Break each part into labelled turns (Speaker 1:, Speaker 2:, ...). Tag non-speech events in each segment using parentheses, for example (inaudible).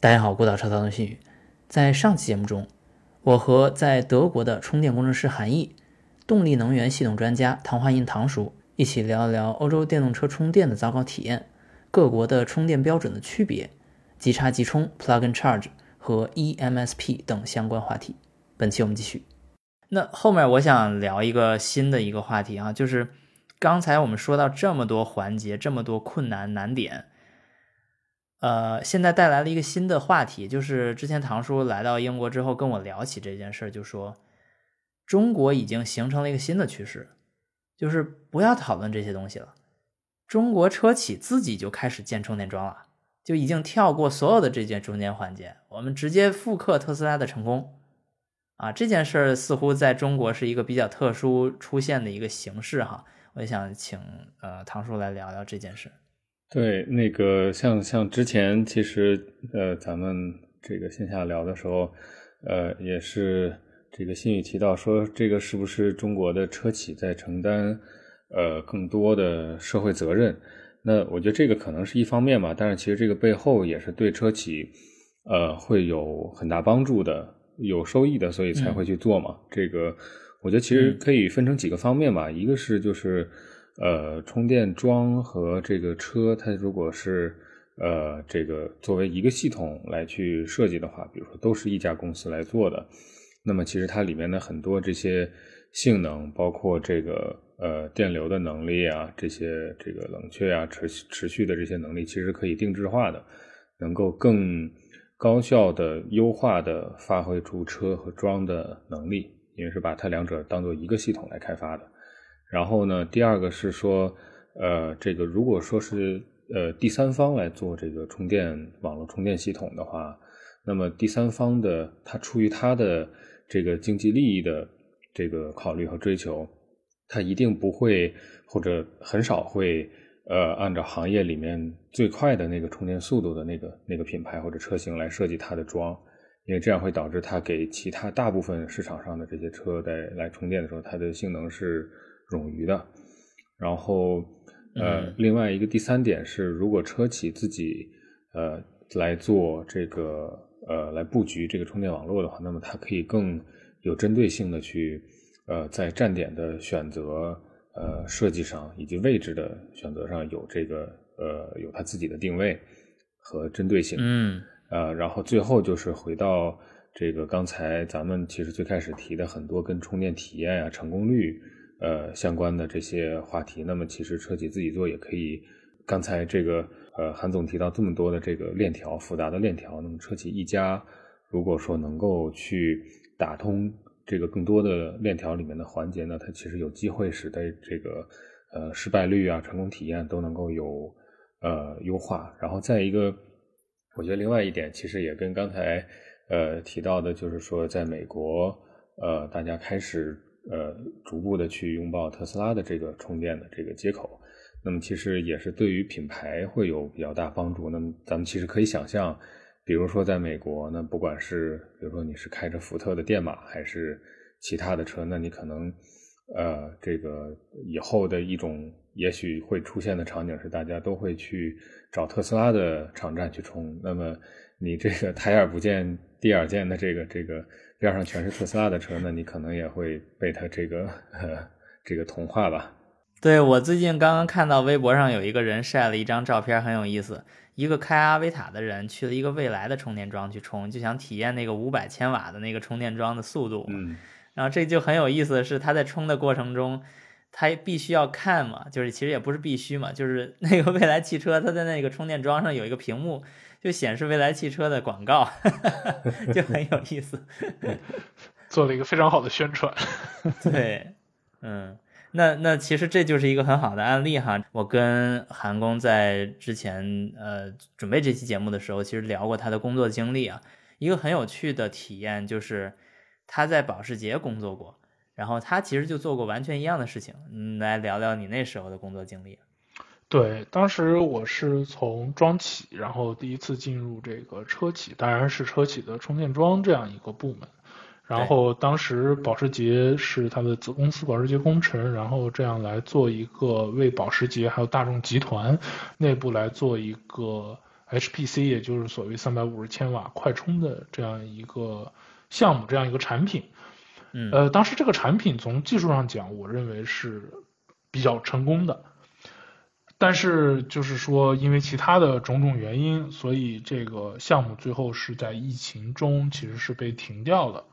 Speaker 1: 大家好，孤岛超操的信宇。在上期节目中，我和在德国的充电工程师韩毅、动力能源系统专家唐华印唐叔一起聊一聊欧洲电动车充电的糟糕体验、各国的充电标准的区别、即插即充 （Plug and Charge） 和 EMSP 等相关话题。本期我们继续。那后面我想聊一个新的一个话题啊，就是刚才我们说到这么多环节、这么多困难难点。呃，现在带来了一个新的话题，就是之前唐叔来到英国之后跟我聊起这件事儿，就说中国已经形成了一个新的趋势，就是不要讨论这些东西了，中国车企自己就开始建充电桩了，就已经跳过所有的这件中间环节，我们直接复刻特斯拉的成功啊！这件事儿似乎在中国是一个比较特殊出现的一个形式哈，我想请呃唐叔来聊聊这件事。
Speaker 2: 对，那个像像之前其实呃，咱们这个线下聊的时候，呃，也是这个新宇提到说，这个是不是中国的车企在承担呃更多的社会责任？那我觉得这个可能是一方面嘛，但是其实这个背后也是对车企呃会有很大帮助的、有收益的，所以才会去做嘛。这个我觉得其实可以分成几个方面吧，一个是就是。呃，充电桩和这个车，它如果是呃这个作为一个系统来去设计的话，比如说都是一家公司来做的，那么其实它里面的很多这些性能，包括这个呃电流的能力啊，这些这个冷却啊持持续的这些能力，其实可以定制化的，能够更高效的、优化的发挥出车和桩的能力，因为是把它两者当做一个系统来开发的。然后呢，第二个是说，呃，这个如果说是呃第三方来做这个充电网络充电系统的话，那么第三方的他出于他的这个经济利益的这个考虑和追求，他一定不会或者很少会呃按照行业里面最快的那个充电速度的那个那个品牌或者车型来设计它的桩，因为这样会导致它给其他大部分市场上的这些车在来充电的时候，它的性能是。冗余的，然后呃，另外一个第三点是，如果车企自己呃来做这个呃来布局这个充电网络的话，那么它可以更有针对性的去呃在站点的选择呃设计上以及位置的选择上有这个呃有它自己的定位和针对性。
Speaker 1: 嗯，
Speaker 2: 呃，然后最后就是回到这个刚才咱们其实最开始提的很多跟充电体验啊、成功率。呃，相关的这些话题，那么其实车企自己做也可以。刚才这个呃，韩总提到这么多的这个链条，复杂的链条，那么车企一家如果说能够去打通这个更多的链条里面的环节呢，它其实有机会使得这个呃失败率啊、成功体验都能够有呃优化。然后再一个，我觉得另外一点其实也跟刚才呃提到的，就是说在美国呃，大家开始。呃，逐步的去拥抱特斯拉的这个充电的这个接口，那么其实也是对于品牌会有比较大帮助。那么咱们其实可以想象，比如说在美国，那不管是比如说你是开着福特的电马还是其他的车，那你可能呃这个以后的一种也许会出现的场景是，大家都会去找特斯拉的场站去充。那么你这个抬眼不见低眼见的这个这个。边上全是特斯拉的车，那你可能也会被它这个这个同化吧？
Speaker 1: 对我最近刚刚看到微博上有一个人晒了一张照片，很有意思。一个开阿维塔的人去了一个未来的充电桩去充，就想体验那个五百千瓦的那个充电桩的速度。
Speaker 2: 嗯，
Speaker 1: 然后这就很有意思的是，他在充的过程中，他必须要看嘛，就是其实也不是必须嘛，就是那个未来汽车，它在那个充电桩上有一个屏幕。就显示未来汽车的广告，(laughs) 就很有意思，(laughs)
Speaker 3: 做了一个非常好的宣传。(laughs)
Speaker 1: 对，嗯，那那其实这就是一个很好的案例哈。我跟韩工在之前呃准备这期节目的时候，其实聊过他的工作经历啊。一个很有趣的体验就是他在保时捷工作过，然后他其实就做过完全一样的事情。嗯，来聊聊你那时候的工作经历。
Speaker 3: 对，当时我是从装企，然后第一次进入这个车企，当然是车企的充电桩这样一个部门。然后当时保时捷是它的子公司保时捷工程，然后这样来做一个为保时捷还有大众集团内部来做一个 HPC，也就是所谓三百五十千瓦快充的这样一个项目，这样一个产品。
Speaker 1: 嗯，
Speaker 3: 呃，当时这个产品从技术上讲，我认为是比较成功的。但是就是说，因为其他的种种原因，所以这个项目最后是在疫情中其实是被停掉了。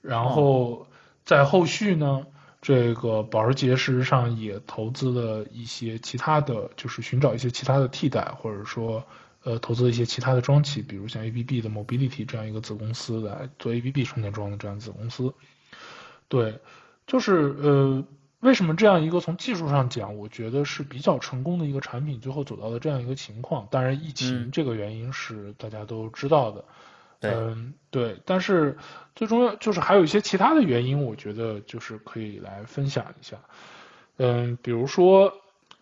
Speaker 3: 然后在后续呢，这个保时捷事实上也投资了一些其他的就是寻找一些其他的替代，或者说呃投资了一些其他的装企，比如像 ABB 的 Mobility 这样一个子公司来做 ABB 充电桩的这样子公司。对，就是呃。为什么这样一个从技术上讲，我觉得是比较成功的一个产品，最后走到了这样一个情况？当然，疫情这个原因是大家都知道的。嗯，对。但是最重要就是还有一些其他的原因，我觉得就是可以来分享一下。嗯，比如说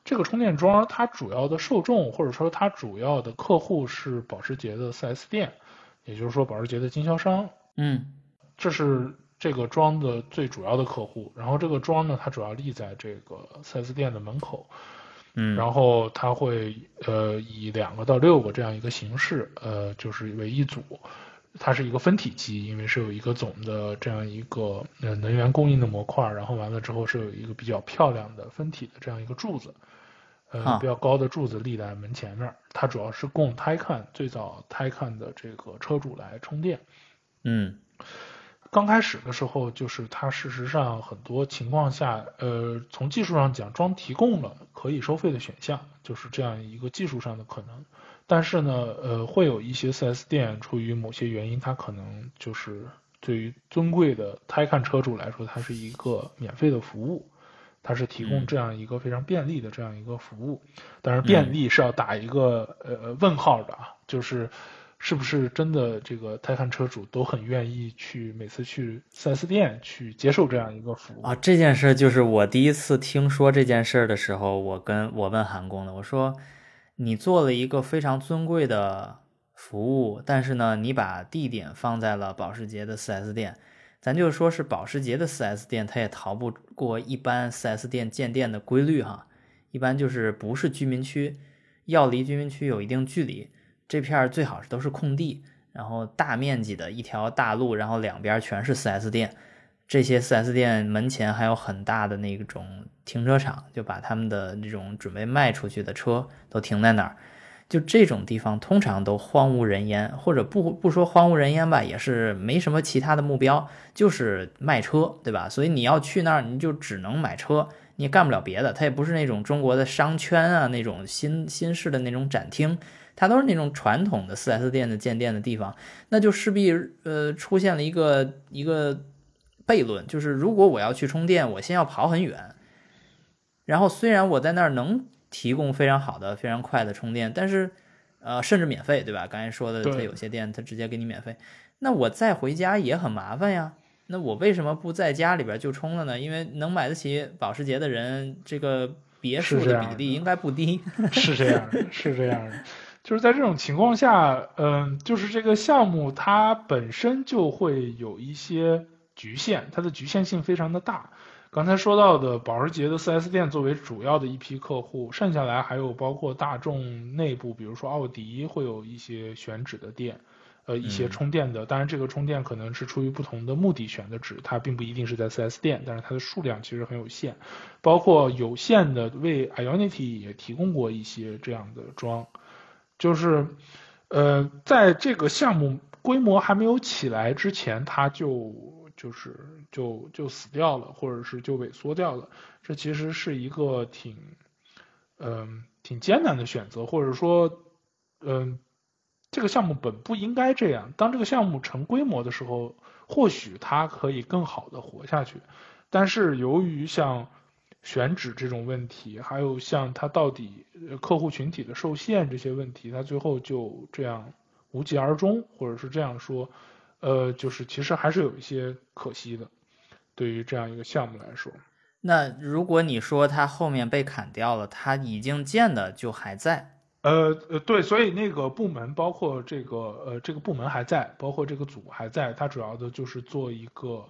Speaker 3: 这个充电桩，它主要的受众或者说它主要的客户是保时捷的 4S 店，也就是说保时捷的经销商。
Speaker 1: 嗯，
Speaker 3: 这是。这个桩的最主要的客户，然后这个桩呢，它主要立在这个 4S 店的门口，
Speaker 1: 嗯，
Speaker 3: 然后它会呃以两个到六个这样一个形式，呃就是为一组，它是一个分体机，因为是有一个总的这样一个呃能源供应的模块，然后完了之后是有一个比较漂亮的分体的这样一个柱子，呃比较高的柱子立在门前面，它主要是供 Taycan 最早 Taycan 的这个车主来充电，
Speaker 1: 嗯。
Speaker 3: 刚开始的时候，就是它事实上很多情况下，呃，从技术上讲，装提供了可以收费的选项，就是这样一个技术上的可能。但是呢，呃，会有一些 4S 店出于某些原因，它可能就是对于尊贵的 Taycan 车主来说，它是一个免费的服务，它是提供这样一个非常便利的这样一个服务。但是便利是要打一个呃问号的啊，就是。是不是真的这个泰坦车主都很愿意去每次去 4S 店去接受这样一个服务
Speaker 1: 啊？这件事就是我第一次听说这件事的时候，我跟我问韩工的，我说你做了一个非常尊贵的服务，但是呢，你把地点放在了保时捷的 4S 店，咱就说是保时捷的 4S 店，它也逃不过一般 4S 店建店的规律哈，一般就是不是居民区，要离居民区有一定距离。这片最好是都是空地，然后大面积的一条大路，然后两边全是 4S 店，这些 4S 店门前还有很大的那种停车场，就把他们的这种准备卖出去的车都停在那儿。就这种地方通常都荒无人烟，或者不不说荒无人烟吧，也是没什么其他的目标，就是卖车，对吧？所以你要去那儿，你就只能买车，你也干不了别的。它也不是那种中国的商圈啊，那种新新式的那种展厅。它都是那种传统的 4S 店的建店的地方，那就势必呃出现了一个一个悖论，就是如果我要去充电，我先要跑很远，然后虽然我在那儿能提供非常好的、非常快的充电，但是呃甚至免费，对吧？刚才说的，它有些店它直接给你免费，那我再回家也很麻烦呀。那我为什么不在家里边就充了呢？因为能买得起保时捷的人，这个别墅的比例应该不低。(laughs)
Speaker 3: 是这样的，是这样的。就是在这种情况下，嗯，就是这个项目它本身就会有一些局限，它的局限性非常的大。刚才说到的保时捷的 4S 店作为主要的一批客户，剩下来还有包括大众内部，比如说奥迪会有一些选址的店，呃，一些充电的。当然，这个充电可能是出于不同的目的选的址，它并不一定是在 4S 店，但是它的数量其实很有限。包括有限的为 Ionity 也提供过一些这样的桩。就是，呃，在这个项目规模还没有起来之前，它就就是就就死掉了，或者是就萎缩掉了。这其实是一个挺，嗯，挺艰难的选择，或者说，嗯，这个项目本不应该这样。当这个项目成规模的时候，或许它可以更好的活下去。但是由于像选址这种问题，还有像它到底客户群体的受限这些问题，它最后就这样无疾而终，或者是这样说，呃，就是其实还是有一些可惜的，对于这样一个项目来说。
Speaker 1: 那如果你说它后面被砍掉了，它已经建的就还在？
Speaker 3: 呃呃，对，所以那个部门包括这个呃这个部门还在，包括这个组还在，它主要的就是做一个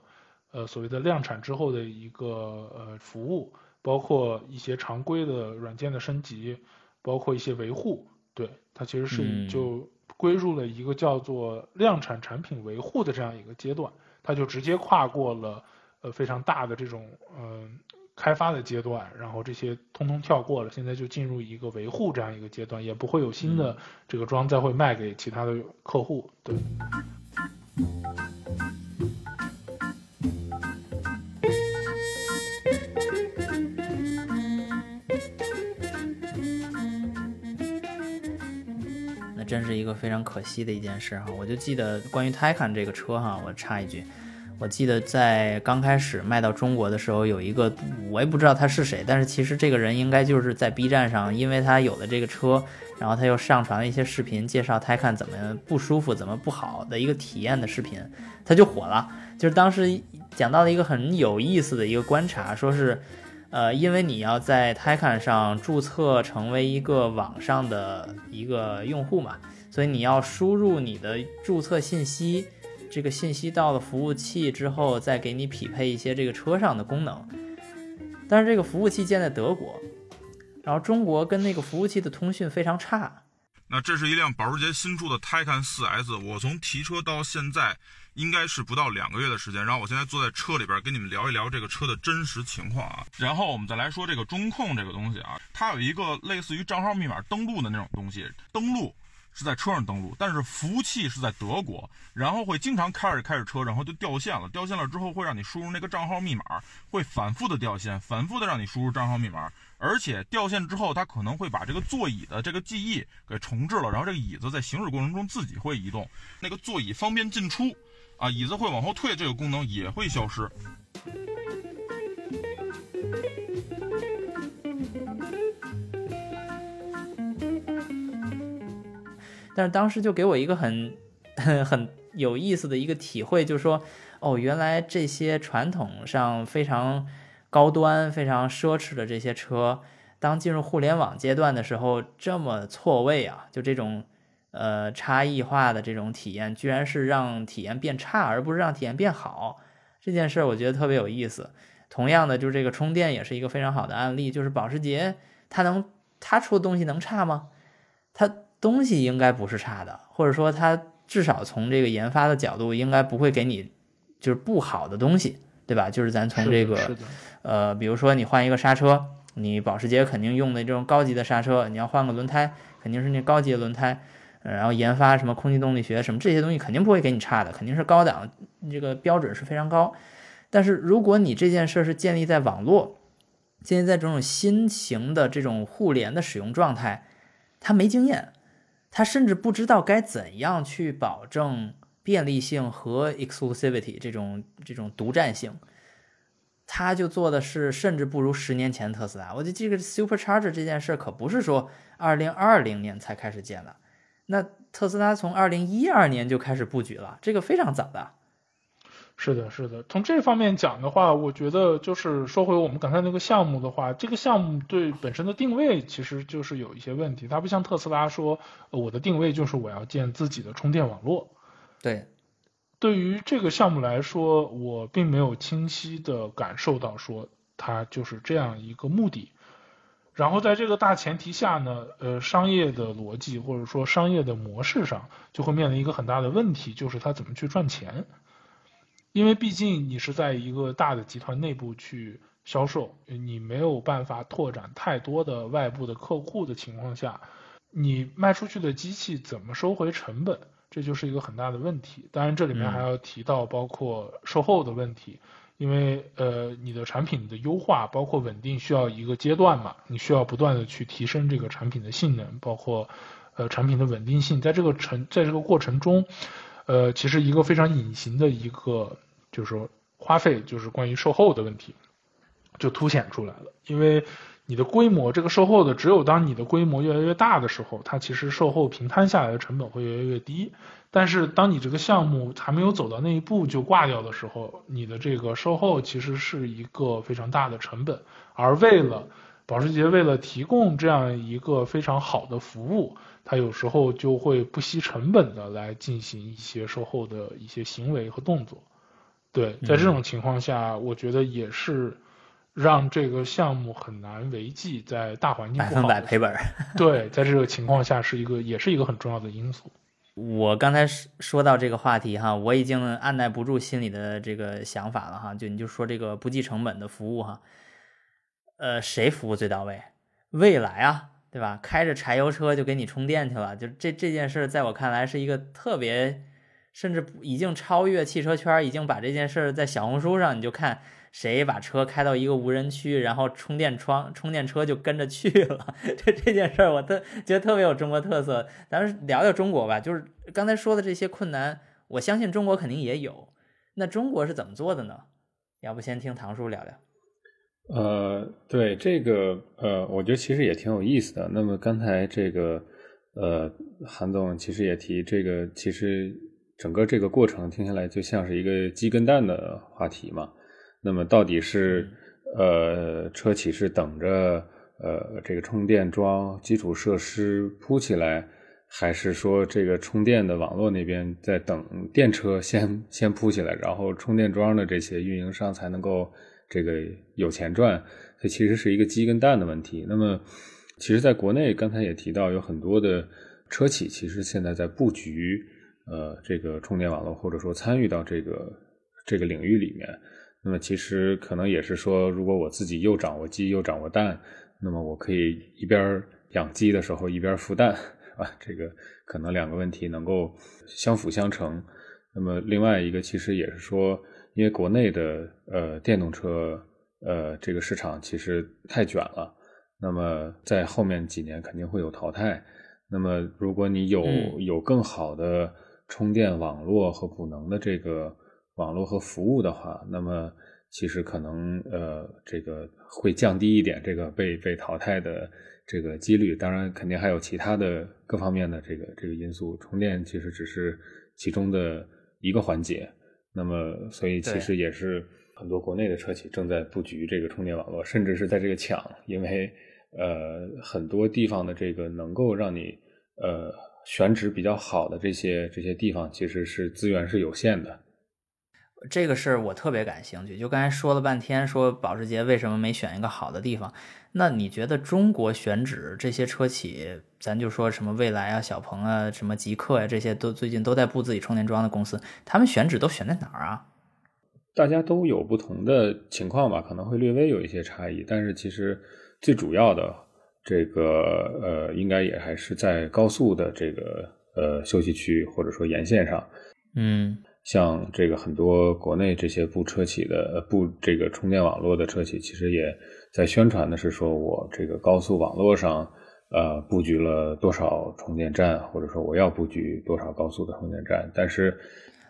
Speaker 3: 呃所谓的量产之后的一个呃服务。包括一些常规的软件的升级，包括一些维护，对，它其实是
Speaker 1: 嗯
Speaker 3: 就归入了一个叫做量产产品维护的这样一个阶段，它就直接跨过了呃非常大的这种嗯、开发的阶段，然后这些通通跳过了，现在就进入一个维护这样一个阶段，也不会有新的这个装再会卖给其他的客户。对，
Speaker 1: 真是一个非常可惜的一件事哈。我就记得关于 Taycan 这个车哈，我插一句，我记得在刚开始卖到中国的时候，有一个我也不知道他是谁，但是其实这个人应该就是在 B 站上，因为他有了这个车，然后他又上传了一些视频，介绍 Taycan 怎么不舒服、怎么不好的一个体验的视频，他就火了。就是当时讲到了一个很有意思的一个观察，说是。呃，因为你要在 Taycan 上注册成为一个网上的一个用户嘛，所以你要输入你的注册信息，这个信息到了服务器之后，再给你匹配一些这个车上的功能。但是这个服务器建在德国，然后中国跟那个服务器的通讯非常差。
Speaker 4: 那这是一辆保时捷新出的 Taycan 4S，我从提车到现在应该是不到两个月的时间。然后我现在坐在车里边跟你们聊一聊这个车的真实情况啊。然后我们再来说这个中控这个东西啊，它有一个类似于账号密码登录的那种东西，登录是在车上登录，但是服务器是在德国，然后会经常开着开着车，然后就掉线了。掉线了之后会让你输入那个账号密码，会反复的掉线，反复的让你输入账号密码。而且掉线之后，它可能会把这个座椅的这个记忆给重置了，然后这个椅子在行驶过程中自己会移动，那个座椅方便进出，啊，椅子会往后退，这个功能也会消失。
Speaker 1: 但是当时就给我一个很很有意思的一个体会，就是说，哦，原来这些传统上非常高端、非常奢侈的这些车，当进入互联网阶段的时候，这么错位啊！就这种呃差异化的这种体验，居然是让体验变差，而不是让体验变好。这件事儿我觉得特别有意思。同样的，就是这个充电也是一个非常好的案例，就是保时捷它能它出的东西能差吗？它东西应该不是差的，或者说它至少从这个研发的角度，应该不会给你就是不好的东西，对吧？就是咱从这个，呃，比如说你换一个刹车，你保时捷肯定用的这种高级的刹车，你要换个轮胎，肯定是那高级的轮胎。然后研发什么空气动力学什么这些东西肯定不会给你差的，肯定是高档，这个标准是非常高。但是如果你这件事是建立在网络，建立在这种新型的这种互联的使用状态，他没经验，他甚至不知道该怎样去保证便利性和 exclusivity 这种这种独占性。他就做的是，甚至不如十年前特斯拉。我觉得这个 Supercharger 这件事可不是说二零二零年才开始建的，那特斯拉从二零一二年就开始布局了，这个非常早的。
Speaker 3: 是的，是的。从这方面讲的话，我觉得就是说回我们刚才那个项目的话，这个项目对本身的定位其实就是有一些问题。它不像特斯拉说，呃我的定位就是我要建自己的充电网络。
Speaker 1: 对，
Speaker 3: 对于这个项目来说，我并没有清晰的感受到说它就是这样一个目的。然后在这个大前提下呢，呃，商业的逻辑或者说商业的模式上就会面临一个很大的问题，就是它怎么去赚钱。因为毕竟你是在一个大的集团内部去销售，你没有办法拓展太多的外部的客户的情况下，你卖出去的机器怎么收回成本，这就是一个很大的问题。当然，这里面还要提到包括售后的问题，因为呃，你的产品的优化包括稳定需要一个阶段嘛，你需要不断的去提升这个产品的性能，包括呃产品的稳定性，在这个程在这个过程中。呃，其实一个非常隐形的一个，就是说花费，就是关于售后的问题，就凸显出来了。因为你的规模，这个售后的，只有当你的规模越来越大的时候，它其实售后平摊下来的成本会越来越低。但是当你这个项目还没有走到那一步就挂掉的时候，你的这个售后其实是一个非常大的成本。而为了保时捷为了提供这样一个非常好的服务，它有时候就会不惜成本的来进行一些售后的一些行为和动作。对，在这种情况下，我觉得也是让这个项目很难维系，在大环境
Speaker 1: 百分百赔本。
Speaker 3: 对，在这个情况下是一个也是一个很重要的因素。
Speaker 1: 我刚才说说到这个话题哈，我已经按耐不住心里的这个想法了哈。就你就说这个不计成本的服务哈，呃，谁服务最到位？未来啊，对吧？开着柴油车就给你充电去了，就这这件事，在我看来是一个特别，甚至已经超越汽车圈，已经把这件事在小红书上，你就看谁把车开到一个无人区，然后充电窗充电车就跟着去了。(laughs) 这这件事儿，我特觉得特别有中国特色。咱们聊聊中国吧，就是刚才说的这些困难，我相信中国肯定也有。那中国是怎么做的呢？要不先听唐叔聊聊。
Speaker 2: 呃，对这个，呃，我觉得其实也挺有意思的。那么刚才这个，呃，韩总其实也提这个，其实整个这个过程听下来就像是一个鸡跟蛋的话题嘛。那么到底是呃车企是等着呃这个充电桩基础设施铺起来，还是说这个充电的网络那边在等电车先先铺起来，然后充电桩的这些运营商才能够。这个有钱赚，这其实是一个鸡跟蛋的问题。那么，其实在国内，刚才也提到有很多的车企，其实现在在布局呃这个充电网络，或者说参与到这个这个领域里面。那么，其实可能也是说，如果我自己又掌握鸡又掌握蛋，那么我可以一边养鸡的时候一边孵蛋，啊，这个可能两个问题能够相辅相成。那么，另外一个其实也是说。因为国内的呃电动车呃这个市场其实太卷了，那么在后面几年肯定会有淘汰。那么如果你有有更好的充电网络和补能的这个网络和服务的话，那么其实可能呃这个会降低一点这个被被淘汰的这个几率。当然，肯定还有其他的各方面的这个这个因素，充电其实只是其中的一个环节。那么，所以其实也是很多国内的车企正在布局这个充电网络，甚至是在这个抢，因为呃很多地方的这个能够让你呃选址比较好的这些这些地方，其实是资源是有限的。
Speaker 1: 这个事儿我特别感兴趣，就刚才说了半天，说保时捷为什么没选一个好的地方？那你觉得中国选址这些车企，咱就说什么蔚来啊、小鹏啊、什么极客呀，这些都最近都在布自己充电桩的公司，他们选址都选在哪儿啊？
Speaker 2: 大家都有不同的情况吧，可能会略微有一些差异，但是其实最主要的这个呃，应该也还是在高速的这个呃休息区或者说沿线上，
Speaker 1: 嗯。
Speaker 2: 像这个很多国内这些布车企的布这个充电网络的车企，其实也在宣传的是说，我这个高速网络上呃布局了多少充电站，或者说我要布局多少高速的充电站。但是，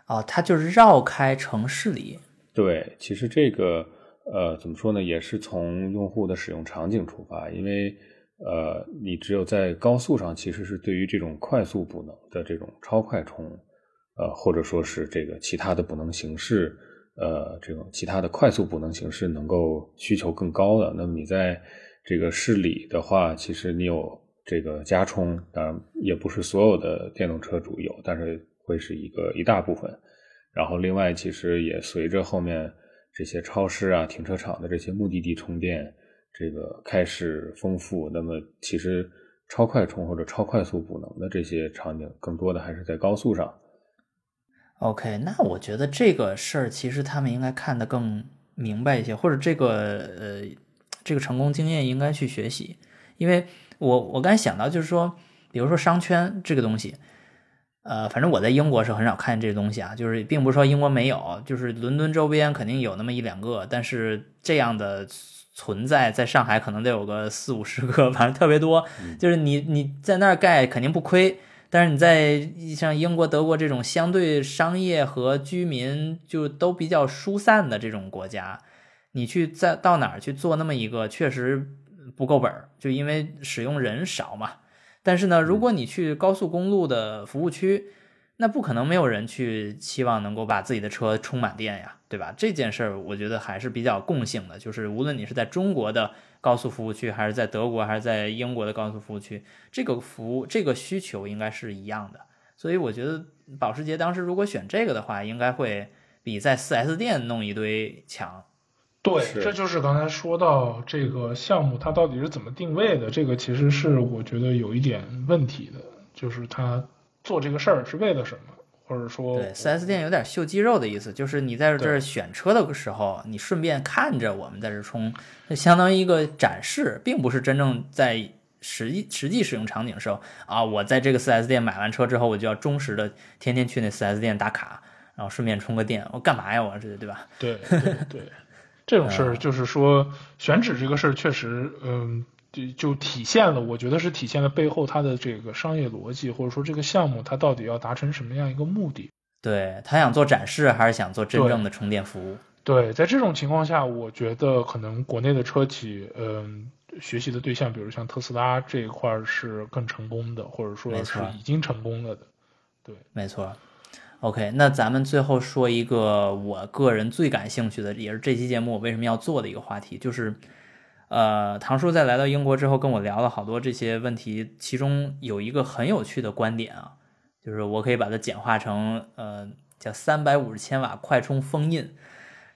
Speaker 1: 哦，它就是绕开城市里。
Speaker 2: 对，其实这个呃怎么说呢，也是从用户的使用场景出发，因为呃你只有在高速上，其实是对于这种快速补能的这种超快充。呃，或者说是这个其他的补能形式，呃，这种其他的快速补能形式能够需求更高的，那么你在这个市里的话，其实你有这个加充，当然也不是所有的电动车主有，但是会是一个一大部分。然后另外，其实也随着后面这些超市啊、停车场的这些目的地充电这个开始丰富，那么其实超快充或者超快速补能的这些场景，更多的还是在高速上。
Speaker 1: OK，那我觉得这个事儿其实他们应该看得更明白一些，或者这个呃这个成功经验应该去学习。因为我我刚才想到就是说，比如说商圈这个东西，呃，反正我在英国是很少看见这些东西啊，就是并不是说英国没有，就是伦敦周边肯定有那么一两个，但是这样的存在在上海可能得有个四五十个，反 (laughs) 正特别多，就是你你在那儿盖肯定不亏。但是你在像英国、德国这种相对商业和居民就都比较疏散的这种国家，你去在到哪儿去做那么一个，确实不够本儿，就因为使用人少嘛。但是呢，如果你去高速公路的服务区，那不可能没有人去期望能够把自己的车充满电呀，对吧？这件事儿我觉得还是比较共性的，就是无论你是在中国的高速服务区，还是在德国，还是在英国的高速服务区，这个服务这个需求应该是一样的。所以我觉得保时捷当时如果选这个的话，应该会比在 4S 店弄一堆强。
Speaker 3: 对，这就是刚才说到这个项目它到底是怎么定位的，这个其实是我觉得有一点问题的，就是他做这个事儿是为了什么，或者说
Speaker 1: 对四 S 店有点秀肌肉的意思，就是你在这儿选车的时候，你顺便看着我们在这儿冲，就相当于一个展示，并不是真正在实际实际使用场景的时候啊，我在这个四 S 店买完车之后，我就要忠实的天天去那四 S 店打卡，然后顺便充个电，我干嘛呀？我这对吧？
Speaker 3: 对对对，这种事儿就是说选址这个事儿确实，嗯，就就体现了，我觉得是体现了背后它的这个商业逻辑，或者说这个项目它到底要达成什么样一个目的。
Speaker 1: 对他想做展示，还是想做真正的充电服务？
Speaker 3: 对，在这种情况下，我觉得可能国内的车企，嗯，学习的对象，比如像特斯拉这一块儿是更成功的，或者说是已经成功了的。
Speaker 1: 对没错。OK，那咱们最后说一个我个人最感兴趣的，也是这期节目我为什么要做的一个话题，就是，呃，唐叔在来到英国之后跟我聊了好多这些问题，其中有一个很有趣的观点啊，就是我可以把它简化成，呃，叫三百五十千瓦快充封印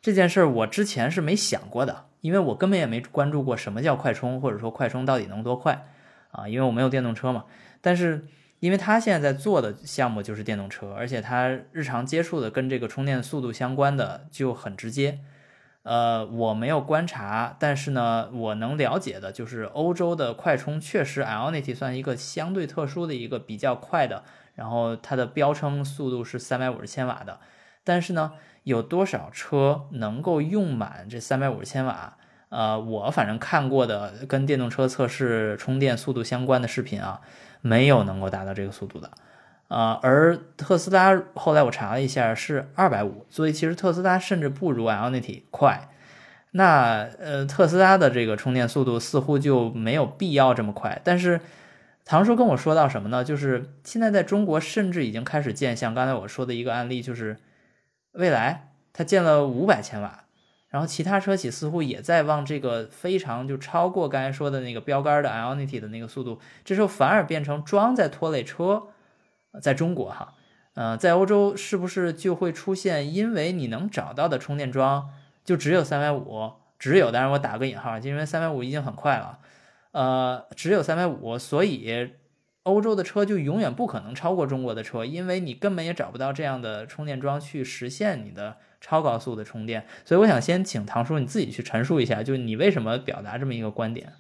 Speaker 1: 这件事儿，我之前是没想过的，因为我根本也没关注过什么叫快充，或者说快充到底能多快啊，因为我没有电动车嘛，但是。因为他现在在做的项目就是电动车，而且他日常接触的跟这个充电速度相关的就很直接。呃，我没有观察，但是呢，我能了解的就是欧洲的快充确实 Ionity 算一个相对特殊的一个比较快的，然后它的标称速度是三百五十千瓦的。但是呢，有多少车能够用满这三百五十千瓦？呃，我反正看过的跟电动车测试充电速度相关的视频啊。没有能够达到这个速度的，啊、而特斯拉后来我查了一下是二百五，所以其实特斯拉甚至不如 Ionity 快。那呃，特斯拉的这个充电速度似乎就没有必要这么快。但是唐叔跟我说到什么呢？就是现在在中国甚至已经开始建，像刚才我说的一个案例，就是蔚来它建了五百千瓦，然后其他车企似乎也在往这个非常就超过刚才说的那个标杆的 Ionity 的那个速度，这时候反而变成装在拖累车，在中国哈，呃，在欧洲是不是就会出现，因为你能找到的充电桩就只有三百五，只有，当然我打个引号，因为三百五已经很快了，呃，只有三百五，所以欧洲的车就永远不可能超过中国的车，因为你根本也找不到这样的充电桩去实现你的。超高速的充电，所以我想先请唐叔你自己去陈述一下，就你为什么表达这么一个观点？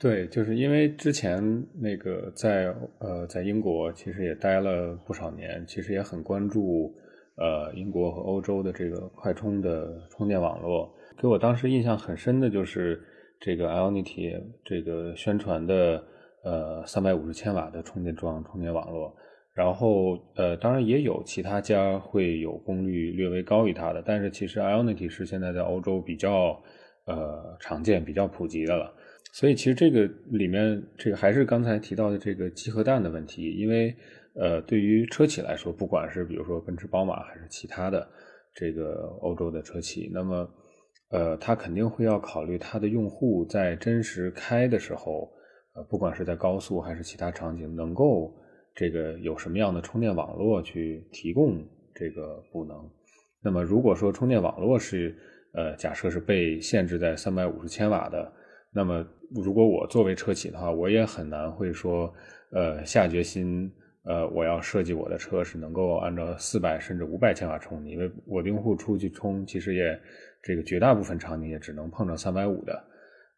Speaker 2: 对，就是因为之前那个在呃在英国其实也待了不少年，其实也很关注呃英国和欧洲的这个快充的充电网络。给我当时印象很深的就是这个 Ionity 这个宣传的呃三百五十千瓦的充电桩充电网络。然后，呃，当然也有其他家会有功率略微高于它的，但是其实 Ionity 是现在在欧洲比较呃常见、比较普及的了。所以其实这个里面，这个还是刚才提到的这个鸡和蛋的问题，因为呃，对于车企来说，不管是比如说奔驰、宝马还是其他的这个欧洲的车企，那么呃，它肯定会要考虑它的用户在真实开的时候，呃，不管是在高速还是其他场景，能够。这个有什么样的充电网络去提供这个补能？那么如果说充电网络是呃假设是被限制在三百五十千瓦的，那么如果我作为车企的话，我也很难会说呃下决心呃我要设计我的车是能够按照四百甚至五百千瓦充，因为我用户出去充，其实也这个绝大部分场景也只能碰着三百五的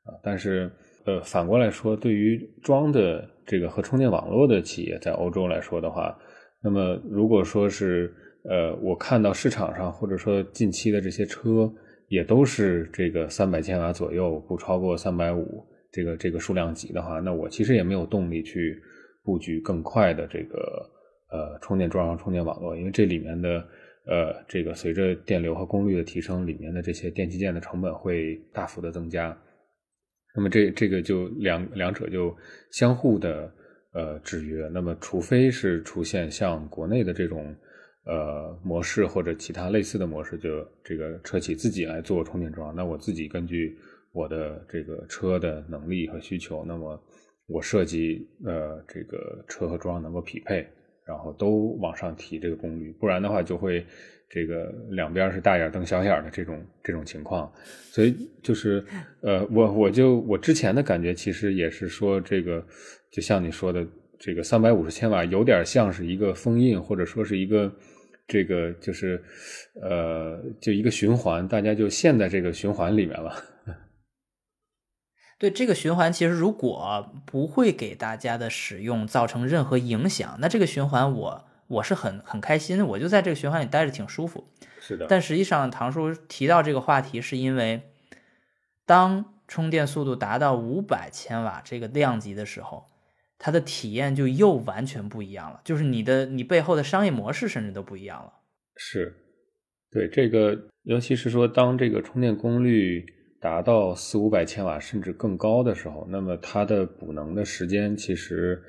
Speaker 2: 啊，但是。呃，反过来说，对于装的这个和充电网络的企业，在欧洲来说的话，那么如果说是呃，我看到市场上或者说近期的这些车，也都是这个三百千瓦左右，不超过三百五这个这个数量级的话，那我其实也没有动力去布局更快的这个呃充电桩和充电网络，因为这里面的呃这个随着电流和功率的提升，里面的这些电器件的成本会大幅的增加。那么这这个就两两者就相互的呃制约。那么除非是出现像国内的这种呃模式或者其他类似的模式，就这个车企自己来做充电桩，那我自己根据我的这个车的能力和需求，那么我设计呃这个车和桩能够匹配，然后都往上提这个功率，不然的话就会这个两边是大眼瞪小眼的这种这种情况。所以就是呃，我我就我之前的感觉其实也是说这个，就像你说的，这个三百五十千瓦有点像是一个封印，或者说是一个这个就是呃，就一个循环，大家就陷在这个循环里面了。(laughs)
Speaker 1: 对这个循环，其实如果不会给大家的使用造成任何影响，那这个循环我我是很很开心，我就在这个循环里待着挺舒服。
Speaker 2: 是的，
Speaker 1: 但实际上，唐叔提到这个话题，是因为当充电速度达到五百千瓦这个量级的时候，它的体验就又完全不一样了，就是你的你背后的商业模式甚至都不一样了。
Speaker 2: 是，对这个，尤其是说当这个充电功率。达到四五百千瓦甚至更高的时候，那么它的补能的时间其实，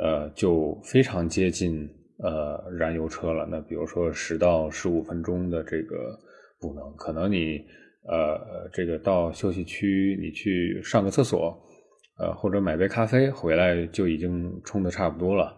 Speaker 2: 呃，就非常接近呃燃油车了。那比如说十到十五分钟的这个补能，可能你呃这个到休息区你去上个厕所，呃或者买杯咖啡回来就已经冲的差不多了。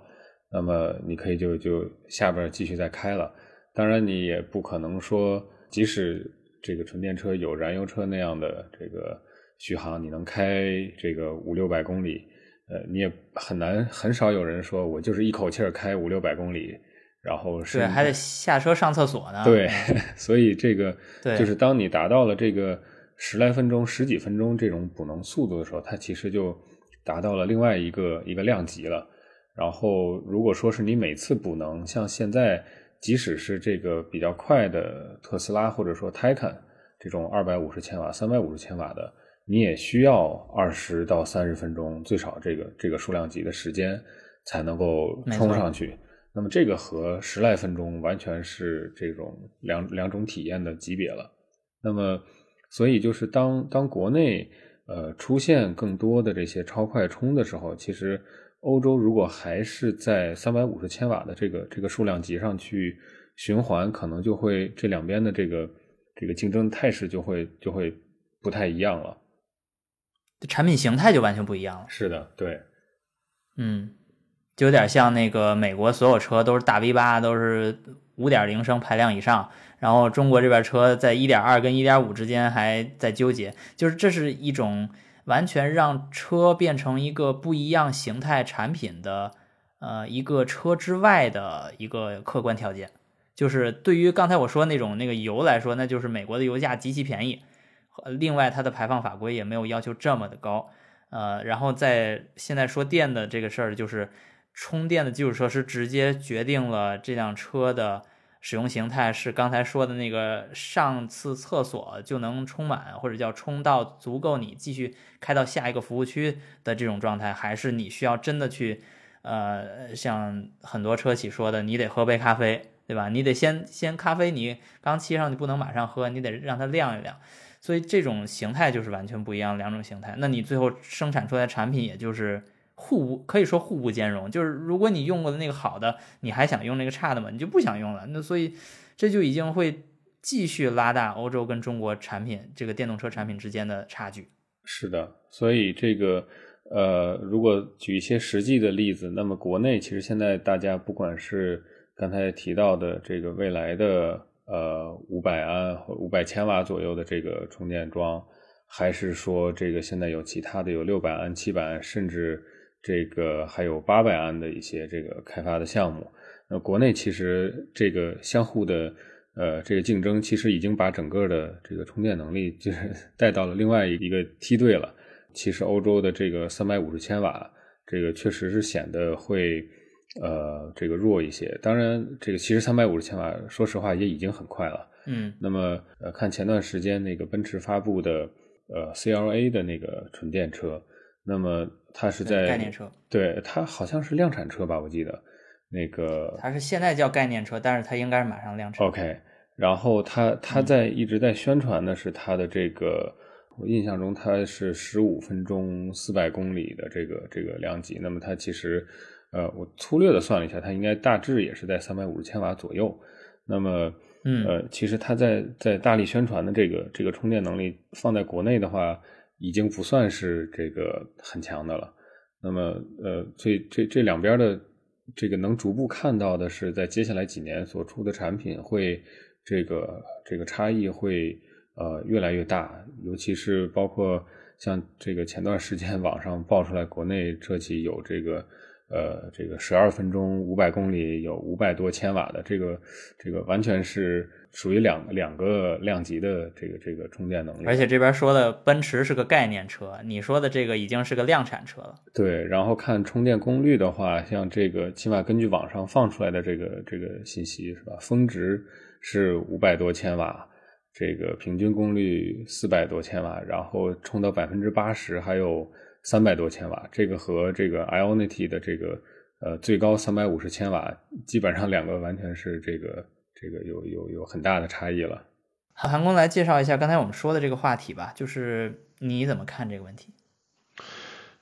Speaker 2: 那么你可以就就下边继续再开了。当然你也不可能说即使。这个纯电车有燃油车那样的这个续航，你能开这个五六百公里，呃，你也很难很少有人说我就是一口气儿开五六百公里，然后是
Speaker 1: 还得下车上厕所呢。
Speaker 2: 对，(laughs) 所以这个就是当你达到了这个十来分钟、十几分钟这种补能速度的时候，它其实就达到了另外一个一个量级了。然后如果说是你每次补能，像现在。即使是这个比较快的特斯拉或者说 Taycan 这种二百五十千瓦、三百五十千瓦的，你也需要二十到三十分钟，最少这个这个数量级的时间才能够冲上去。那么这个和十来分钟完全是这种两两种体验的级别了。那么，所以就是当当国内呃出现更多的这些超快充的时候，其实。欧洲如果还是在三百五十千瓦的这个这个数量级上去循环，可能就会这两边的这个这个竞争态势就会就会不太一样了，
Speaker 1: 产品形态就完全不一样了。
Speaker 2: 是的，对，
Speaker 1: 嗯，就有点像那个美国所有车都是大 V 八，都是五点零升排量以上，然后中国这边车在一点二跟一点五之间还在纠结，就是这是一种。完全让车变成一个不一样形态产品的，呃，一个车之外的一个客观条件，就是对于刚才我说那种那个油来说，那就是美国的油价极其便宜，另外它的排放法规也没有要求这么的高，呃，然后在现在说电的这个事儿，就是充电的基础设施直接决定了这辆车的。使用形态是刚才说的那个上次厕所就能充满，或者叫充到足够你继续开到下一个服务区的这种状态，还是你需要真的去，呃，像很多车企说的，你得喝杯咖啡，对吧？你得先先咖啡，你刚沏上你不能马上喝，你得让它晾一晾。所以这种形态就是完全不一样两种形态。那你最后生产出来产品也就是。互不可以说互不兼容，就是如果你用过的那个好的，你还想用那个差的吗？你就不想用了。那所以这就已经会继续拉大欧洲跟中国产品这个电动车产品之间的差距。
Speaker 2: 是的，所以这个呃，如果举一些实际的例子，那么国内其实现在大家不管是刚才提到的这个未来的呃五百安或五百千瓦左右的这个充电桩，还是说这个现在有其他的有六百安、七百安，甚至这个还有八百安的一些这个开发的项目，那国内其实这个相互的呃这个竞争，其实已经把整个的这个充电能力就是 (laughs) 带到了另外一个梯队了。其实欧洲的这个三百五十千瓦，这个确实是显得会呃这个弱一些。当然，这个其实三百五十千瓦，说实话也已经很快了。
Speaker 1: 嗯，
Speaker 2: 那么呃看前段时间那个奔驰发布的呃 CLA 的那个纯电车。那么它是在
Speaker 1: 概念车，
Speaker 2: 对它好像是量产车吧，我记得那个
Speaker 1: 它是现在叫概念车，但是它应该是马上量产。
Speaker 2: OK，然后它它在一直在宣传的是它的这个，我印象中它是十五分钟四百公里的这个这个量级。那么它其实，呃，我粗略的算了一下，它应该大致也是在三百五十千瓦左右。那么，
Speaker 1: 嗯，
Speaker 2: 呃，其实它在在大力宣传的这个这个充电能力放在国内的话。已经不算是这个很强的了，那么呃，所以这这两边的这个能逐步看到的是，在接下来几年所出的产品会这个这个差异会呃越来越大，尤其是包括像这个前段时间网上爆出来，国内车企有这个。呃，这个十二分钟五百公里有五百多千瓦的，这个这个完全是属于两两个量级的这个这个充电能力。
Speaker 1: 而且这边说的奔驰是个概念车，你说的这个已经是个量产车了。
Speaker 2: 对，然后看充电功率的话，像这个起码根据网上放出来的这个这个信息是吧？峰值是五百多千瓦，这个平均功率四百多千瓦，然后充到百分之八十还有。三百多千瓦，这个和这个 Ionity 的这个呃最高三百五十千瓦，基本上两个完全是这个这个有有有很大的差异了。
Speaker 1: 好，韩工来介绍一下刚才我们说的这个话题吧，就是你怎么看这个问题？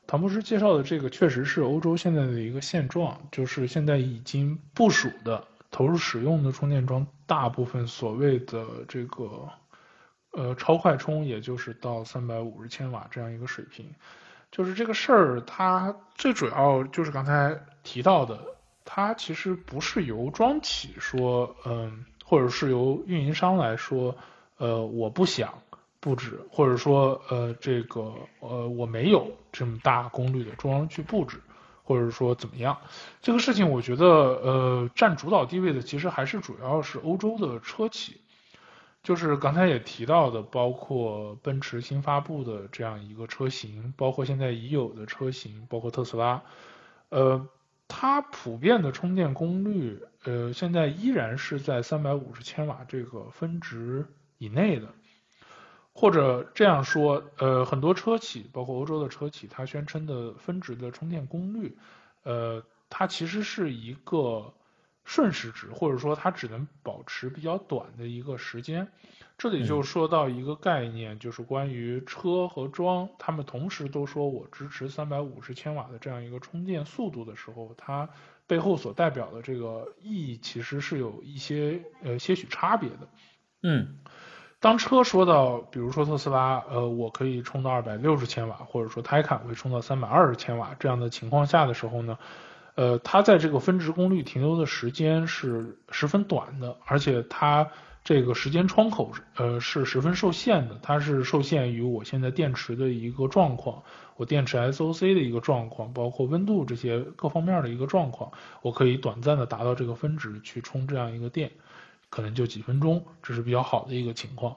Speaker 3: 唐博士介绍的这个确实是欧洲现在的一个现状，就是现在已经部署的投入使用的充电桩，大部分所谓的这个呃超快充，也就是到三百五十千瓦这样一个水平。就是这个事儿，它最主要就是刚才提到的，它其实不是由庄企说，嗯，或者是由运营商来说，呃，我不想布置，或者说，呃，这个，呃，我没有这么大功率的桩去布置，或者说怎么样，这个事情，我觉得，呃，占主导地位的其实还是主要是欧洲的车企。就是刚才也提到的，包括奔驰新发布的这样一个车型，包括现在已有的车型，包括特斯拉，呃，它普遍的充电功率，呃，现在依然是在三百五十千瓦这个分值以内的，或者这样说，呃，很多车企，包括欧洲的车企，它宣称的分值的充电功率，呃，它其实是一个。瞬时值，或者说它只能保持比较短的一个时间，这里就说到一个概念，就是关于车和桩，他们同时都说我支持三百五十千瓦的这样一个充电速度的时候，它背后所代表的这个意义其实是有一些呃些许差别的。
Speaker 1: 嗯，
Speaker 3: 当车说到，比如说特斯拉，呃，我可以充到二百六十千瓦，或者说泰坦会充到三百二十千瓦这样的情况下的时候呢？呃，它在这个峰值功率停留的时间是十分短的，而且它这个时间窗口呃是十分受限的，它是受限于我现在电池的一个状况，我电池 SOC 的一个状况，包括温度这些各方面的一个状况，我可以短暂的达到这个分值去充这样一个电，可能就几分钟，这是比较好的一个情况。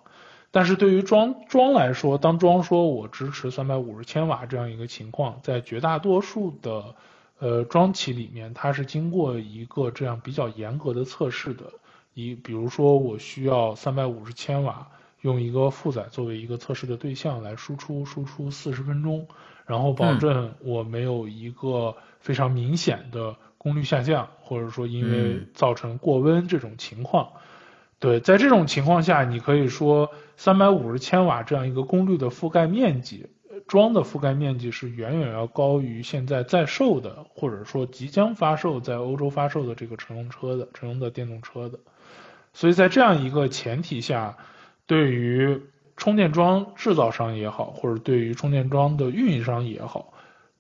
Speaker 3: 但是对于装装来说，当装说我支持三百五十千瓦这样一个情况，在绝大多数的呃，装企里面它是经过一个这样比较严格的测试的，一比如说我需要三百五十千瓦，用一个负载作为一个测试的对象来输出，输出四十分钟，然后保证我没有一个非常明显的功率下降，或者说因为造成过温这种情况。对，在这种情况下，你可以说三百五十千瓦这样一个功率的覆盖面积。装的覆盖面积是远远要高于现在在售的，或者说即将发售在欧洲发售的这个乘用车的乘用的电动车的，所以在这样一个前提下，对于充电桩制造商也好，或者对于充电桩的运营商也好，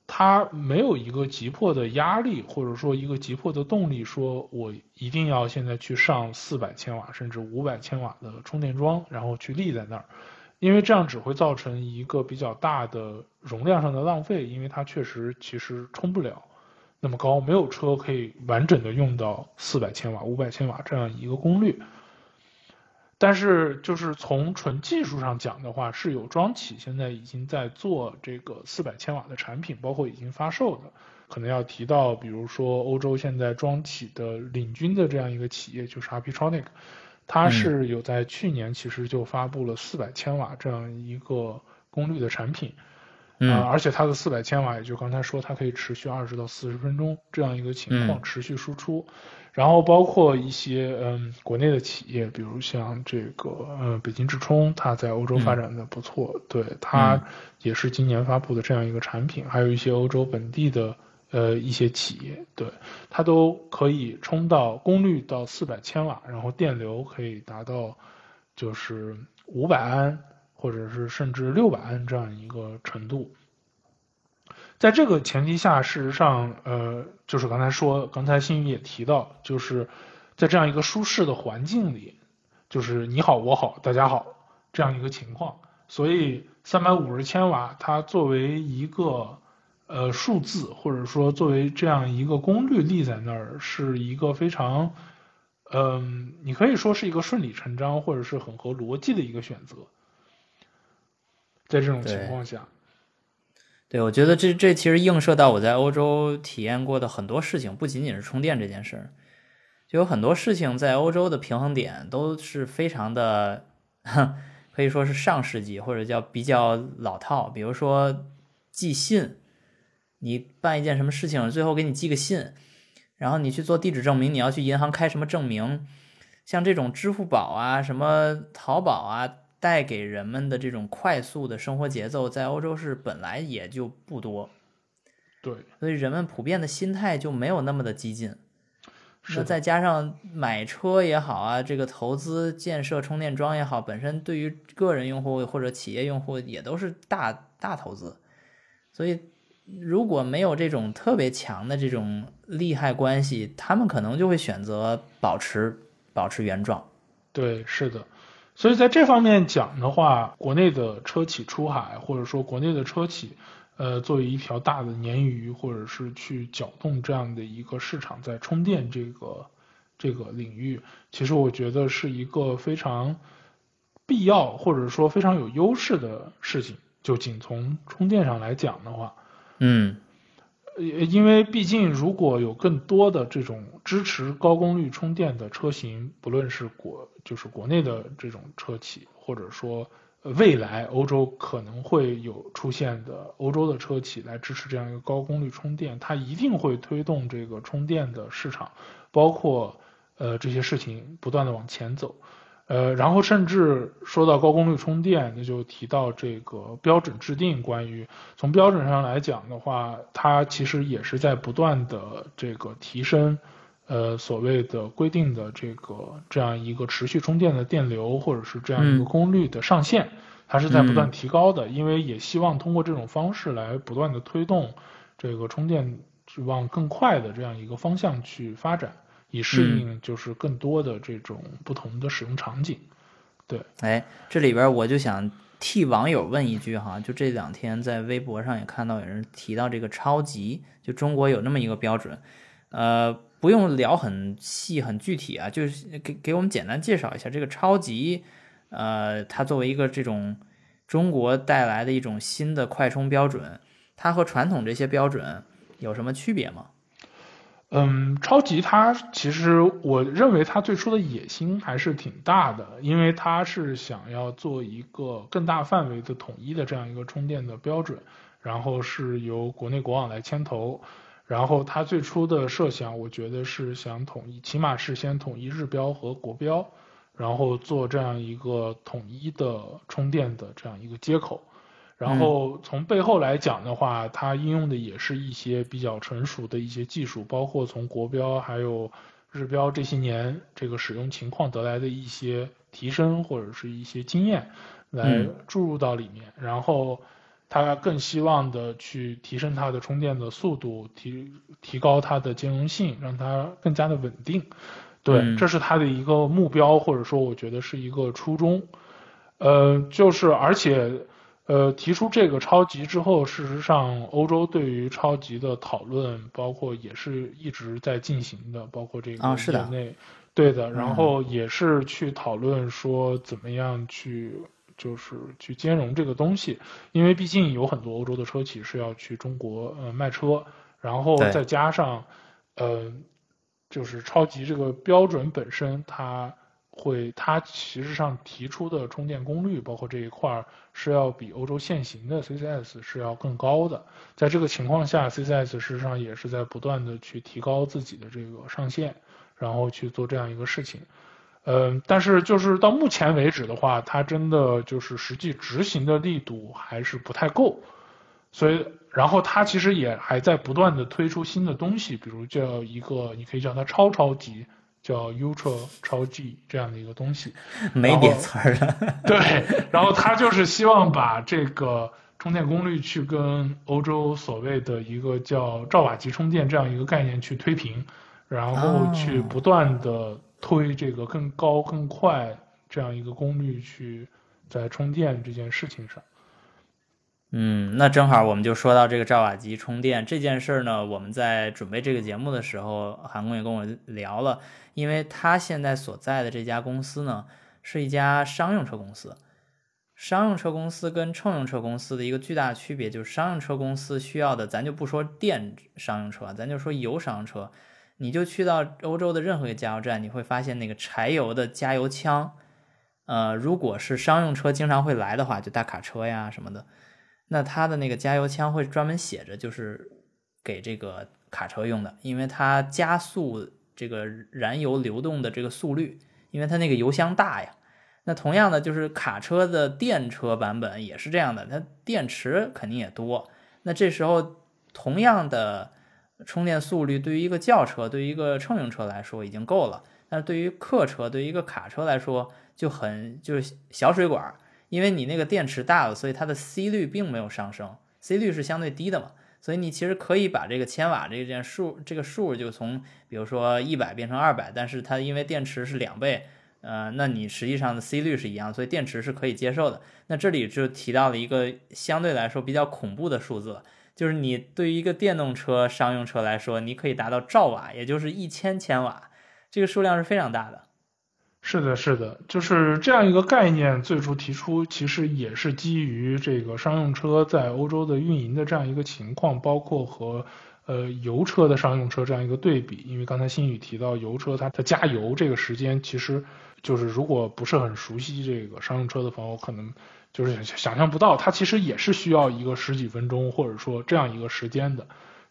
Speaker 3: 它没有一个急迫的压力，或者说一个急迫的动力，说我一定要现在去上四百千瓦甚至五百千瓦的充电桩，然后去立在那儿。因为这样只会造成一个比较大的容量上的浪费，因为它确实其实充不了那么高，没有车可以完整的用到四百千瓦、五百千瓦这样一个功率。但是就是从纯技术上讲的话，是有装企现在已经在做这个四百千瓦的产品，包括已经发售的，可能要提到，比如说欧洲现在装企的领军的这样一个企业就是 Aptronic。它是有在去年其实就发布了四百千瓦这样一个功率的产品，
Speaker 1: 啊，
Speaker 3: 而且它的四百千瓦也就刚才说它可以持续二十到四十分钟这样一个情况持续输出，然后包括一些嗯国内的企业，比如像这个呃北京智充，它在欧洲发展的不错，对它也是今年发布的这样一个产品，还有一些欧洲本地的。呃，一些企业对它都可以充到功率到四百千瓦，然后电流可以达到就是五百安或者是甚至六百安这样一个程度。在这个前提下，事实上，呃，就是刚才说，刚才新宇也提到，就是在这样一个舒适的环境里，就是你好我好大家好这样一个情况，所以三百五十千瓦它作为一个呃数字，或者说作为这样一个功率立在那儿，是一个非常，嗯，你可以说是一个顺理成章，或者是很合逻辑的一个选择。在这种情况下，
Speaker 1: 对，我觉得这这其实映射到我在欧洲体验过的很多事情，不仅仅是充电这件事儿，就有很多事情在欧洲的平衡点都是非常的，可以说是上世纪或者叫比较老套。比如说寄信，你办一件什么事情，最后给你寄个信，然后你去做地址证明，你要去银行开什么证明，像这种支付宝啊、什么淘宝啊。带给人们的这种快速的生活节奏，在欧洲是本来也就不多，
Speaker 3: 对，
Speaker 1: 所以人们普遍的心态就没有那么的激进。
Speaker 3: 那
Speaker 1: 再加上买车也好啊，这个投资建设充电桩也好，本身对于个人用户或者企业用户也都是大大投资，所以如果没有这种特别强的这种利害关系，他们可能就会选择保持保持原状。
Speaker 3: 对，是的。所以在这方面讲的话，国内的车企出海，或者说国内的车企，呃，作为一条大的鲶鱼，或者是去搅动这样的一个市场，在充电这个这个领域，其实我觉得是一个非常必要，或者说非常有优势的事情。就仅从充电上来讲的话，
Speaker 1: 嗯。
Speaker 3: 因为毕竟，如果有更多的这种支持高功率充电的车型，不论是国就是国内的这种车企，或者说未来欧洲可能会有出现的欧洲的车企来支持这样一个高功率充电，它一定会推动这个充电的市场，包括呃这些事情不断的往前走。呃，然后甚至说到高功率充电，那就提到这个标准制定。关于从标准上来讲的话，它其实也是在不断的这个提升，呃，所谓的规定的这个这样一个持续充电的电流，或者是这样一个功率的上限，它是在不断提高的。因为也希望通过这种方式来不断的推动这个充电往更快的这样一个方向去发展。以适应就是更多的这种不同的使用场景，对。
Speaker 1: 哎，这里边我就想替网友问一句哈，就这两天在微博上也看到有人提到这个超级，就中国有那么一个标准，呃，不用聊很细很具体啊，就是给给我们简单介绍一下这个超级，呃，它作为一个这种中国带来的一种新的快充标准，它和传统这些标准有什么区别吗？
Speaker 3: 嗯，超级它其实我认为它最初的野心还是挺大的，因为它是想要做一个更大范围的统一的这样一个充电的标准，然后是由国内国网来牵头，然后它最初的设想，我觉得是想统一，起码是先统一日标和国标，然后做这样一个统一的充电的这样一个接口。然后从背后来讲的话，它应用的也是一些比较成熟的一些技术，包括从国标还有日标这些年这个使用情况得来的一些提升或者是一些经验来注入到里面。然后它更希望的去提升它的充电的速度，提提高它的兼容性，让它更加的稳定。对，这是它的一个目标，或者说我觉得是一个初衷。呃，就是而且。呃，提出这个超级之后，事实上，欧洲对于超级的讨论，包括也是一直在进行的，包括这个业内，对的，然后也是去讨论说怎么样去，就是去兼容这个东西，因为毕竟有很多欧洲的车企是要去中国呃卖车，然后再加上，呃，就是超级这个标准本身它。会，它其实上提出的充电功率，包括这一块儿是要比欧洲现行的 CCS 是要更高的。在这个情况下，CCS 事实上也是在不断的去提高自己的这个上限，然后去做这样一个事情。嗯，但是就是到目前为止的话，它真的就是实际执行的力度还是不太够。所以，然后它其实也还在不断的推出新的东西，比如叫一个，你可以叫它超超级。叫 Ultra 超 G 这样的一个东西，(laughs)
Speaker 1: 没点词儿了。(laughs)
Speaker 3: 对，然后他就是希望把这个充充电功率去跟欧洲所谓的一个叫兆瓦级充电这样一个概念去推平，然后去不断的推这个更高更快这样一个功率去在充电这件事情上。
Speaker 1: 嗯，那正好我们就说到这个兆瓦级充电这件事儿呢。我们在准备这个节目的时候，韩工也跟我聊了，因为他现在所在的这家公司呢，是一家商用车公司。商用车公司跟乘用车公司的一个巨大区别就是，商用车公司需要的，咱就不说电商用车，咱就说油商用车，你就去到欧洲的任何一个加油站，你会发现那个柴油的加油枪，呃，如果是商用车经常会来的话，就大卡车呀什么的。那它的那个加油枪会专门写着，就是给这个卡车用的，因为它加速这个燃油流动的这个速率，因为它那个油箱大呀。那同样的，就是卡车的电车版本也是这样的，它电池肯定也多。那这时候同样的充电速率，对于一个轿车、对于一个乘用车来说已经够了，但是对于客车、对于一个卡车来说就很就是小水管。因为你那个电池大了，所以它的 C 率并没有上升，C 率是相对低的嘛，所以你其实可以把这个千瓦这件数，这个数就从比如说一百变成二百，但是它因为电池是两倍，呃，那你实际上的 C 率是一样，所以电池是可以接受的。那这里就提到了一个相对来说比较恐怖的数字，就是你对于一个电动车商用车来说，你可以达到兆瓦，也就是一千千瓦，这个数量是非常大的。
Speaker 3: 是的，是的，就是这样一个概念。最初提出其实也是基于这个商用车在欧洲的运营的这样一个情况，包括和呃油车的商用车这样一个对比。因为刚才新宇提到油车，它它加油这个时间，其实就是如果不是很熟悉这个商用车的朋友，可能就是想象不到，它其实也是需要一个十几分钟或者说这样一个时间的，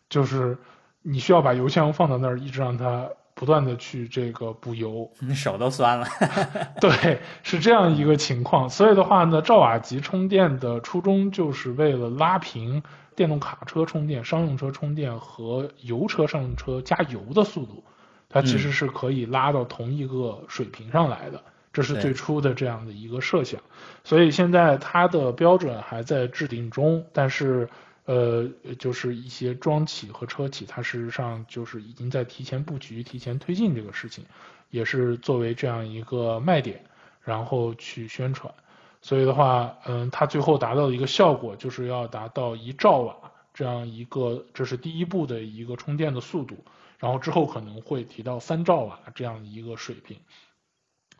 Speaker 3: 就是你需要把油箱放到那儿，一直让它。不断的去这个补油，(laughs)
Speaker 1: 你手都酸了。(laughs)
Speaker 3: 对，是这样一个情况。所以的话呢，兆瓦级充电的初衷就是为了拉平电动卡车充电、商用车充电和油车商用车加油的速度，它其实是可以拉到同一个水平上来的。这是最初的这样的一个设想。所以现在它的标准还在制定中，但是。呃，就是一些装企和车企，它事实上就是已经在提前布局、提前推进这个事情，也是作为这样一个卖点，然后去宣传。所以的话，嗯，它最后达到的一个效果，就是要达到一兆瓦这样一个，这是第一步的一个充电的速度，然后之后可能会提到三兆瓦这样一个水平。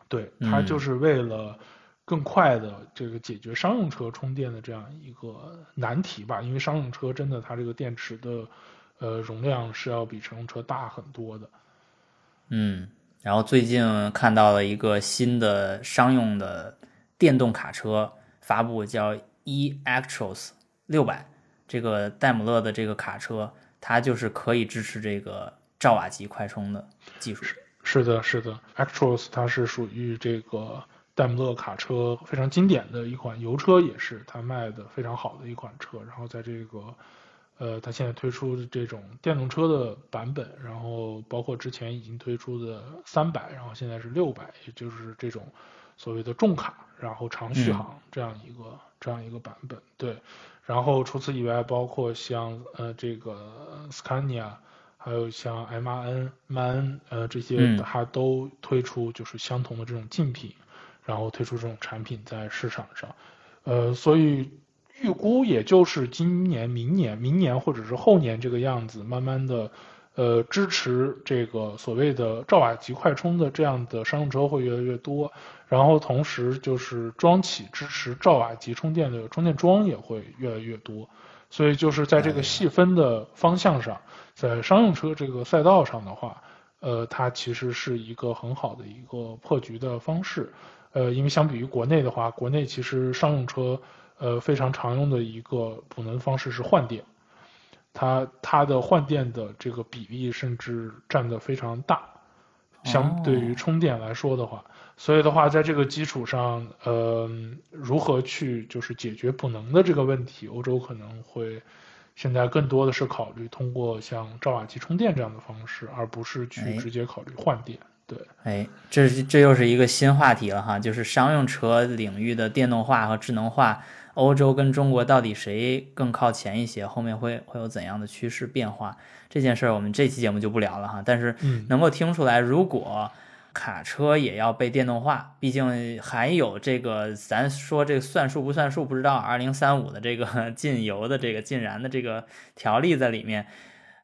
Speaker 3: 对，它就是为了。更快的这个解决商用车充电的这样一个难题吧，因为商用车真的它这个电池的呃容量是要比乘用车大很多的。
Speaker 1: 嗯，然后最近看到了一个新的商用的电动卡车发布，叫 e-actros 六百，这个戴姆勒的这个卡车，它就是可以支持这个兆瓦级快充的技术。
Speaker 3: 是的，是的，actros 它是属于这个。戴姆勒卡车非常经典的一款油车，也是它卖的非常好的一款车。然后在这个，呃，它现在推出的这种电动车的版本，然后包括之前已经推出的三百，然后现在是六百，也就是这种所谓的重卡，然后长续航这样一个这样一个版本。对，然后除此以外，包括像呃这个 Scania，还有像 M R N、MAN 呃这些，它都推出就是相同的这种竞品。然后推出这种产品在市场上，呃，所以预估也就是今年、明年、明年或者是后年这个样子，慢慢的，呃，支持这个所谓的兆瓦级快充的这样的商用车会越来越多，然后同时就是装起支持兆瓦级充电的充电桩也会越来越多，所以就是在这个细分的方向上，在商用车这个赛道上的话，呃，它其实是一个很好的一个破局的方式。呃，因为相比于国内的话，国内其实商用车，呃，非常常用的一个补能方式是换电，它它的换电的这个比例甚至占的非常大，相对于充电来说的话，所以的话，在这个基础上，呃，如何去就是解决补能的这个问题，欧洲可能会现在更多的是考虑通过像兆瓦级充电这样的方式，而不是去直接考虑换电。对，
Speaker 1: 哎，这这又是一个新话题了哈，就是商用车领域的电动化和智能化，欧洲跟中国到底谁更靠前一些，后面会会有怎样的趋势变化？这件事儿我们这期节目就不聊了哈。但是能够听出来，如果卡车也要被电动化，毕竟还有这个咱说这个算数不算数不知道，二零三五的这个 (laughs) 禁油的这个禁燃的这个条例在里面。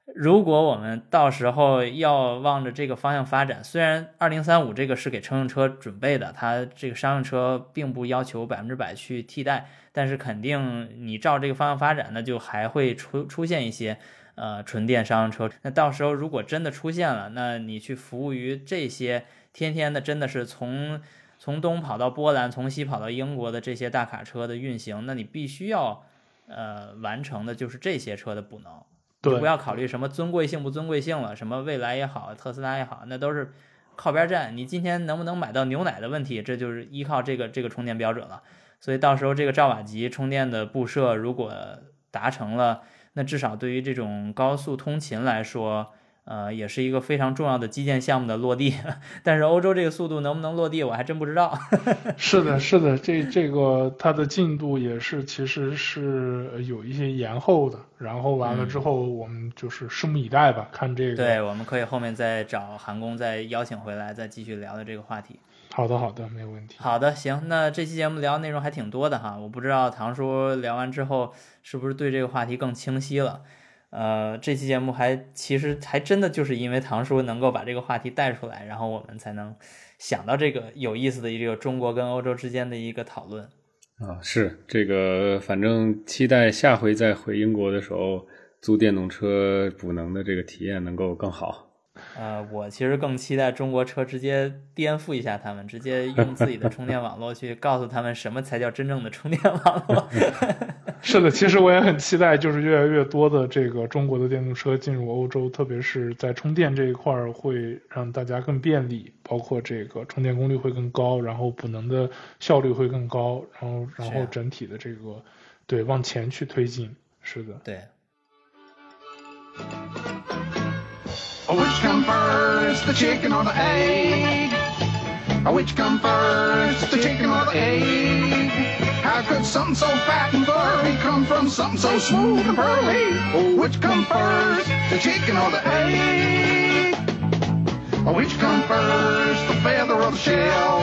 Speaker 1: 如果我们到时候要望着这个方向发展，虽然二零三五这个是给乘用车准备的，它这个商用车并不要求百分之百去替代，但是肯定你照这个方向发展，那就还会出出现一些呃纯电商用车。那到时候如果真的出现了，那你去服务于这些天天的真的是从从东跑到波兰，从西跑到英国的这些大卡车的运行，那你必须要呃完成的就是这些车的补能。
Speaker 3: 就，
Speaker 1: 不要考虑什么尊贵性不尊贵性了，什么未来也好，特斯拉也好，那都是靠边站。你今天能不能买到牛奶的问题，这就是依靠这个这个充电标准了。所以到时候这个兆瓦级充电的布设如果达成了，那至少对于这种高速通勤来说。呃，也是一个非常重要的基建项目的落地，(laughs) 但是欧洲这个速度能不能落地，我还真不知道。(laughs)
Speaker 3: 是的，是的，这这个它的进度也是其实是有一些延后的，然后完了之后我们就是拭目以待吧，看这个。
Speaker 1: 对，我们可以后面再找韩工再邀请回来，再继续聊聊这个话题。
Speaker 3: 好的，好的，没有问题。
Speaker 1: 好的，行，那这期节目聊内容还挺多的哈，我不知道唐叔聊完之后是不是对这个话题更清晰了。呃，这期节目还其实还真的就是因为唐叔能够把这个话题带出来，然后我们才能想到这个有意思的一个中国跟欧洲之间的一个讨论。
Speaker 2: 啊，是这个，反正期待下回再回英国的时候租电动车补能的这个体验能够更好。
Speaker 1: 呃，我其实更期待中国车直接颠覆一下他们，直接用自己的充电网络去告诉他们什么才叫真正的充电网络。(laughs)
Speaker 3: 是的，其实我也很期待，就是越来越多的这个中国的电动车进入欧洲，特别是在充电这一块儿，会让大家更便利，包括这个充电功率会更高，然后补能的效率会更高，然后然后整体的这个对往前去推进。是的，
Speaker 1: 对。
Speaker 5: Which come first, the chicken or the egg? Which come first, the chicken or the egg? How could something so fat and furry come from something so smooth and pearly? Oh, which come first, the chicken or the egg? Which come first, the feather or the shell?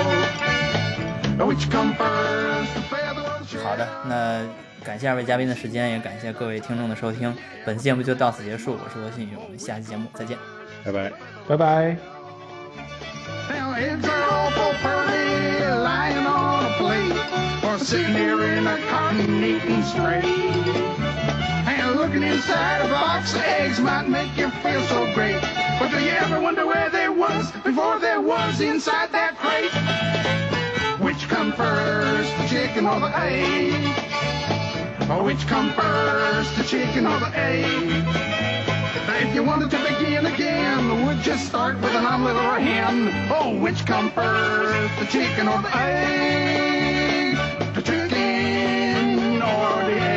Speaker 5: Which come first, the feather or the shell?
Speaker 1: 好的，那感谢二位嘉宾的时间，也感谢各位听众的收听。本期节目就到此结束，我是罗新宇，我们下期节目再见。
Speaker 2: 拜拜，
Speaker 3: 拜拜。
Speaker 5: Now eggs are awful pretty, lying or sitting here in a carton eating straight. And looking inside a box of eggs might make you feel so great. But do you ever wonder where they was before there was inside that crate? Which come first, the chicken or the egg? Or which come first, the chicken or the egg? If you wanted to begin again, would you start with an omelet or a hen? Oh, which come first, the chicken or the egg? The chicken or the egg?